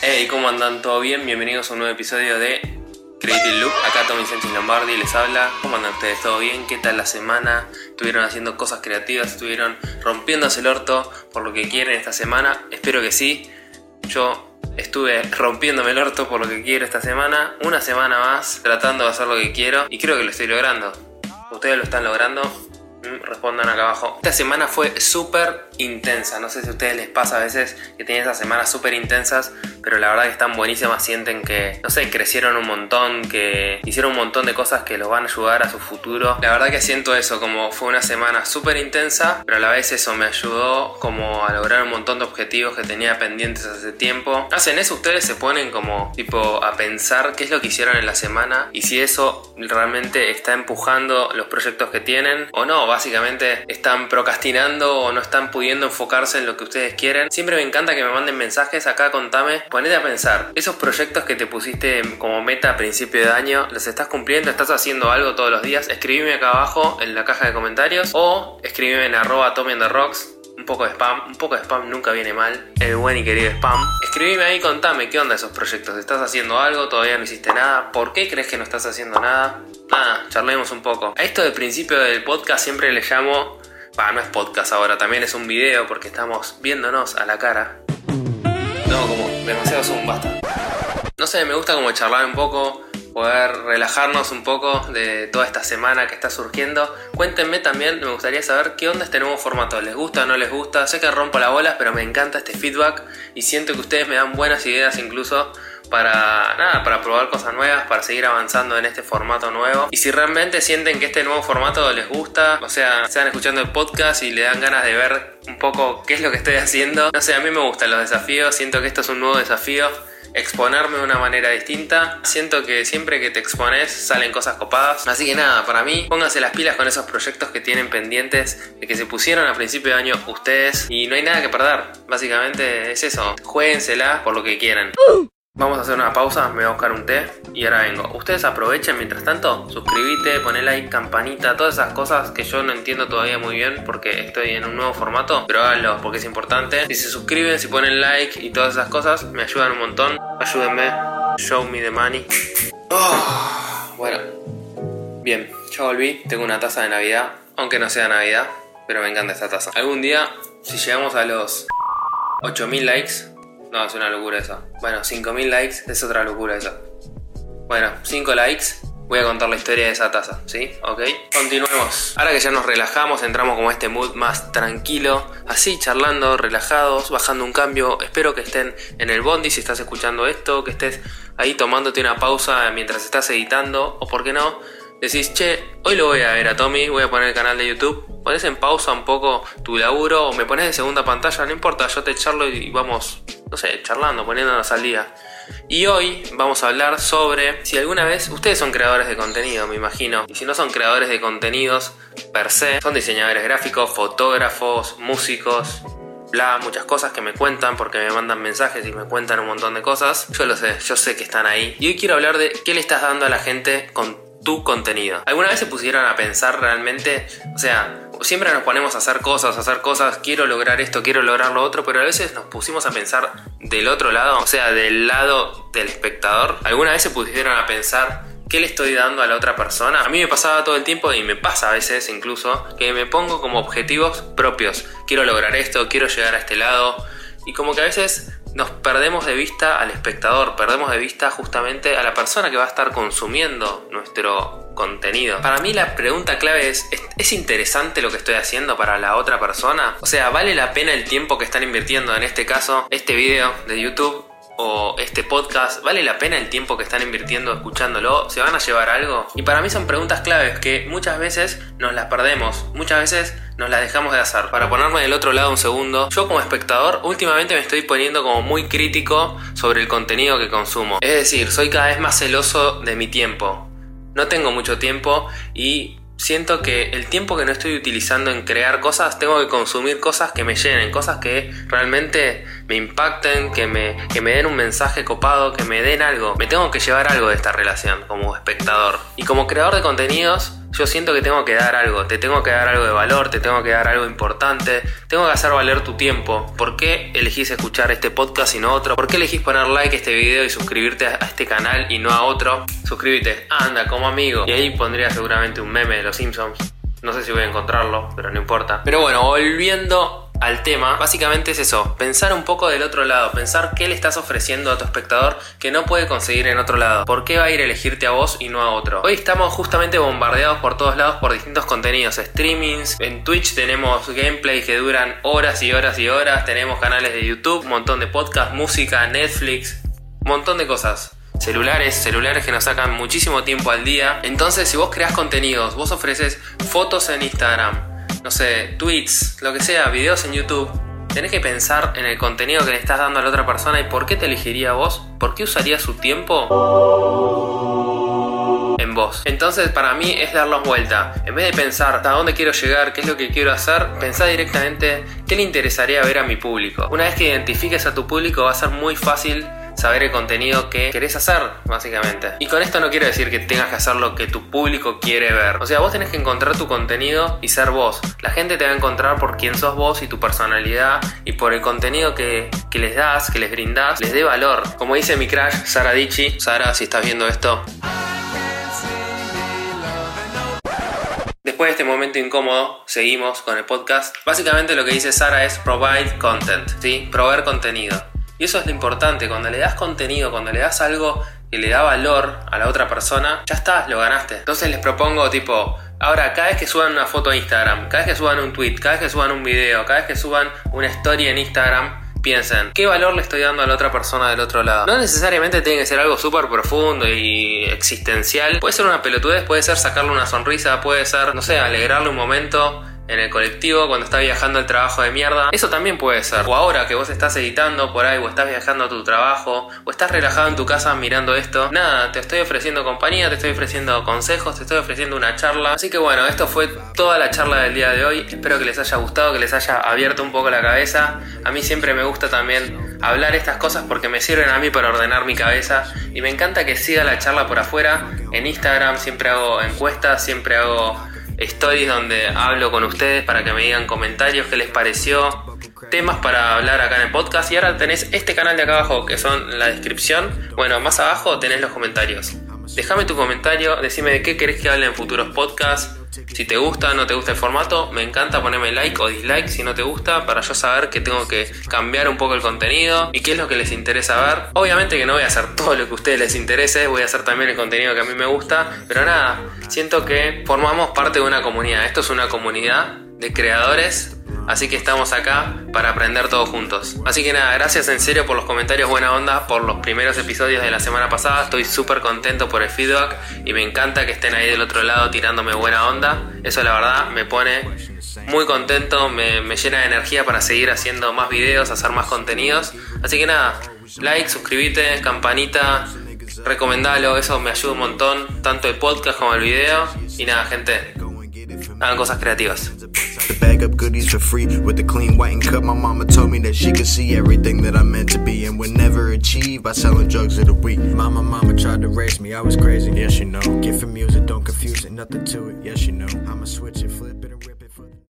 Hey, ¿cómo andan? ¿Todo bien? Bienvenidos a un nuevo episodio de Creative Loop. Acá Tommy Sánchez Lombardi les habla. ¿Cómo andan ustedes? ¿Todo bien? ¿Qué tal la semana? ¿Estuvieron haciendo cosas creativas? ¿Estuvieron rompiéndose el orto por lo que quieren esta semana? Espero que sí. Yo estuve rompiéndome el orto por lo que quiero esta semana. Una semana más tratando de hacer lo que quiero y creo que lo estoy logrando. ¿Ustedes lo están logrando? Mm, Respondan acá abajo. Esta semana fue súper intensa. No sé si a ustedes les pasa a veces que tienen esas semanas súper intensas, pero la verdad que están buenísimas. Sienten que, no sé, crecieron un montón, que hicieron un montón de cosas que los van a ayudar a su futuro. La verdad que siento eso, como fue una semana súper intensa, pero a la vez eso me ayudó como a lograr un montón de objetivos que tenía pendientes hace tiempo. Hacen eso, ustedes se ponen como tipo a pensar qué es lo que hicieron en la semana y si eso realmente está empujando los proyectos que tienen o no. Básicamente están procrastinando o no están pudiendo enfocarse en lo que ustedes quieren. Siempre me encanta que me manden mensajes acá, contame. Ponete a pensar, esos proyectos que te pusiste como meta a principio de año, ¿los estás cumpliendo? ¿Estás haciendo algo todos los días? Escribime acá abajo en la caja de comentarios o escribime en arroba un poco de spam, un poco de spam nunca viene mal, el buen y querido spam. Escribime ahí, contame qué onda esos proyectos, ¿estás haciendo algo? ¿Todavía no hiciste nada? ¿Por qué crees que no estás haciendo nada? Nada, charlemos un poco. A esto de principio del podcast siempre le llamo, bah, no es podcast ahora, también es un video porque estamos viéndonos a la cara. No, como demasiado zoom, basta. No sé, me gusta como charlar un poco, poder relajarnos un poco de toda esta semana que está surgiendo. Cuéntenme también, me gustaría saber qué onda este nuevo formato. ¿Les gusta o no les gusta? Sé que rompo la bola, pero me encanta este feedback y siento que ustedes me dan buenas ideas incluso para nada, para probar cosas nuevas, para seguir avanzando en este formato nuevo. Y si realmente sienten que este nuevo formato les gusta, o sea, están escuchando el podcast y le dan ganas de ver un poco qué es lo que estoy haciendo. No sé, a mí me gustan los desafíos, siento que esto es un nuevo desafío exponerme de una manera distinta. Siento que siempre que te expones salen cosas copadas. Así que nada, para mí, pónganse las pilas con esos proyectos que tienen pendientes, de que se pusieron a principio de año ustedes. Y no hay nada que perder. Básicamente es eso. Jueguensela por lo que quieran. Vamos a hacer una pausa, me voy a buscar un té y ahora vengo. Ustedes aprovechen mientras tanto, suscríbete, poné like, campanita, todas esas cosas que yo no entiendo todavía muy bien porque estoy en un nuevo formato, pero háganlo porque es importante. Si se suscriben, si ponen like y todas esas cosas, me ayudan un montón. Ayúdenme, show me the money. Oh, bueno, bien, ya volví, tengo una taza de Navidad, aunque no sea Navidad, pero me encanta esta taza. Algún día, si llegamos a los 8000 likes, no, es una locura eso. Bueno, 5000 likes es otra locura eso. Bueno, 5 likes. Voy a contar la historia de esa taza, ¿sí? ¿Ok? Continuemos. Ahora que ya nos relajamos, entramos como este mood más tranquilo, así charlando, relajados, bajando un cambio. Espero que estén en el bondi si estás escuchando esto, que estés ahí tomándote una pausa mientras estás editando, o por qué no, decís, che, hoy lo voy a ver a Tommy, voy a poner el canal de YouTube. Pones en pausa un poco tu laburo o me pones de segunda pantalla, no importa, yo te charlo y vamos, no sé, charlando, poniéndonos al día. Y hoy vamos a hablar sobre si alguna vez ustedes son creadores de contenido, me imagino. Y si no son creadores de contenidos per se, son diseñadores gráficos, fotógrafos, músicos, bla, muchas cosas que me cuentan porque me mandan mensajes y me cuentan un montón de cosas. Yo lo sé, yo sé que están ahí. Y hoy quiero hablar de qué le estás dando a la gente con tu contenido. ¿Alguna vez se pusieron a pensar realmente? O sea, siempre nos ponemos a hacer cosas, a hacer cosas, quiero lograr esto, quiero lograr lo otro, pero a veces nos pusimos a pensar del otro lado, o sea, del lado del espectador. ¿Alguna vez se pusieron a pensar qué le estoy dando a la otra persona? A mí me pasaba todo el tiempo y me pasa a veces incluso que me pongo como objetivos propios. Quiero lograr esto, quiero llegar a este lado. Y como que a veces nos perdemos de vista al espectador, perdemos de vista justamente a la persona que va a estar consumiendo nuestro contenido. Para mí la pregunta clave es, ¿es interesante lo que estoy haciendo para la otra persona? O sea, ¿vale la pena el tiempo que están invirtiendo en este caso, este video de YouTube? O este podcast, ¿vale la pena el tiempo que están invirtiendo escuchándolo? ¿Se van a llevar algo? Y para mí son preguntas claves que muchas veces nos las perdemos, muchas veces nos las dejamos de hacer. Para ponerme del otro lado un segundo, yo como espectador últimamente me estoy poniendo como muy crítico sobre el contenido que consumo. Es decir, soy cada vez más celoso de mi tiempo. No tengo mucho tiempo y siento que el tiempo que no estoy utilizando en crear cosas, tengo que consumir cosas que me llenen, cosas que realmente me impacten, que me, que me den un mensaje copado, que me den algo. Me tengo que llevar algo de esta relación como espectador. Y como creador de contenidos, yo siento que tengo que dar algo, te tengo que dar algo de valor, te tengo que dar algo importante, tengo que hacer valer tu tiempo. ¿Por qué elegís escuchar este podcast y no otro? ¿Por qué elegís poner like a este video y suscribirte a este canal y no a otro? Suscríbete, anda como amigo. Y ahí pondría seguramente un meme de los Simpsons. No sé si voy a encontrarlo, pero no importa. Pero bueno, volviendo al tema, básicamente es eso, pensar un poco del otro lado, pensar qué le estás ofreciendo a tu espectador que no puede conseguir en otro lado, por qué va a ir a elegirte a vos y no a otro. Hoy estamos justamente bombardeados por todos lados por distintos contenidos, streamings, en Twitch tenemos gameplays que duran horas y horas y horas, tenemos canales de YouTube, un montón de podcasts, música, Netflix, un montón de cosas celulares, celulares que nos sacan muchísimo tiempo al día. Entonces, si vos creas contenidos, vos ofreces fotos en Instagram, no sé, tweets, lo que sea, videos en YouTube, tenés que pensar en el contenido que le estás dando a la otra persona y por qué te elegiría vos, por qué usaría su tiempo en vos. Entonces para mí es darlos vuelta. En vez de pensar a dónde quiero llegar, qué es lo que quiero hacer, pensá directamente qué le interesaría ver a mi público. Una vez que identifiques a tu público va a ser muy fácil saber el contenido que querés hacer, básicamente. Y con esto no quiero decir que tengas que hacer lo que tu público quiere ver. O sea, vos tenés que encontrar tu contenido y ser vos. La gente te va a encontrar por quién sos vos y tu personalidad y por el contenido que, que les das, que les brindás, les dé valor. Como dice mi crush, Sara Dichi. Sara, si estás viendo esto, Después de este momento incómodo, seguimos con el podcast. Básicamente lo que dice Sara es provide content, ¿sí? Proveer contenido. Y eso es lo importante, cuando le das contenido, cuando le das algo que le da valor a la otra persona, ya está, lo ganaste. Entonces les propongo tipo, ahora cada vez que suban una foto a Instagram, cada vez que suban un tweet, cada vez que suban un video, cada vez que suban una story en Instagram, piensen, ¿qué valor le estoy dando a la otra persona del otro lado? No necesariamente tiene que ser algo súper profundo y existencial. Puede ser una pelotudez, puede ser sacarle una sonrisa, puede ser, no sé, alegrarle un momento en el colectivo cuando está viajando al trabajo de mierda. Eso también puede ser. O ahora que vos estás editando por ahí, o estás viajando a tu trabajo, o estás relajado en tu casa mirando esto. Nada, te estoy ofreciendo compañía, te estoy ofreciendo consejos, te estoy ofreciendo una charla. Así que bueno, esto fue toda la charla del día de hoy. Espero que les haya gustado, que les haya abierto un poco la cabeza. A mí siempre me gusta también hablar estas cosas porque me sirven a mí para ordenar mi cabeza y me encanta que siga la charla por afuera. En Instagram siempre hago encuestas, siempre hago stories donde hablo con ustedes para que me digan comentarios, qué les pareció, temas para hablar acá en el podcast. Y ahora tenés este canal de acá abajo que son la descripción. Bueno, más abajo tenés los comentarios. Déjame tu comentario, decime de qué querés que hable en futuros podcasts. Si te gusta o no te gusta el formato, me encanta ponerme like o dislike si no te gusta para yo saber que tengo que cambiar un poco el contenido y qué es lo que les interesa ver. Obviamente que no voy a hacer todo lo que a ustedes les interese, voy a hacer también el contenido que a mí me gusta, pero nada, siento que formamos parte de una comunidad. Esto es una comunidad de creadores Así que estamos acá para aprender todos juntos. Así que nada, gracias en serio por los comentarios buena onda, por los primeros episodios de la semana pasada. Estoy súper contento por el feedback y me encanta que estén ahí del otro lado tirándome buena onda. Eso la verdad me pone muy contento, me, llena de energía para seguir haciendo más videos, hacer más contenidos. Así que nada, like, suscríbete, campanita, recomendalo, eso me ayuda un montón, tanto el podcast como el video. Y nada, gente, hagan cosas creativas. The bag up goodies for free with the clean white and cut. My mama told me that she could see everything that I'm meant to be and would never achieve by selling drugs of the week. Mama, mama tried to raise me, I was crazy. Yes, you know. Get from music, don't confuse it, nothing to it. Yes, you know. I'ma switch it, flip it.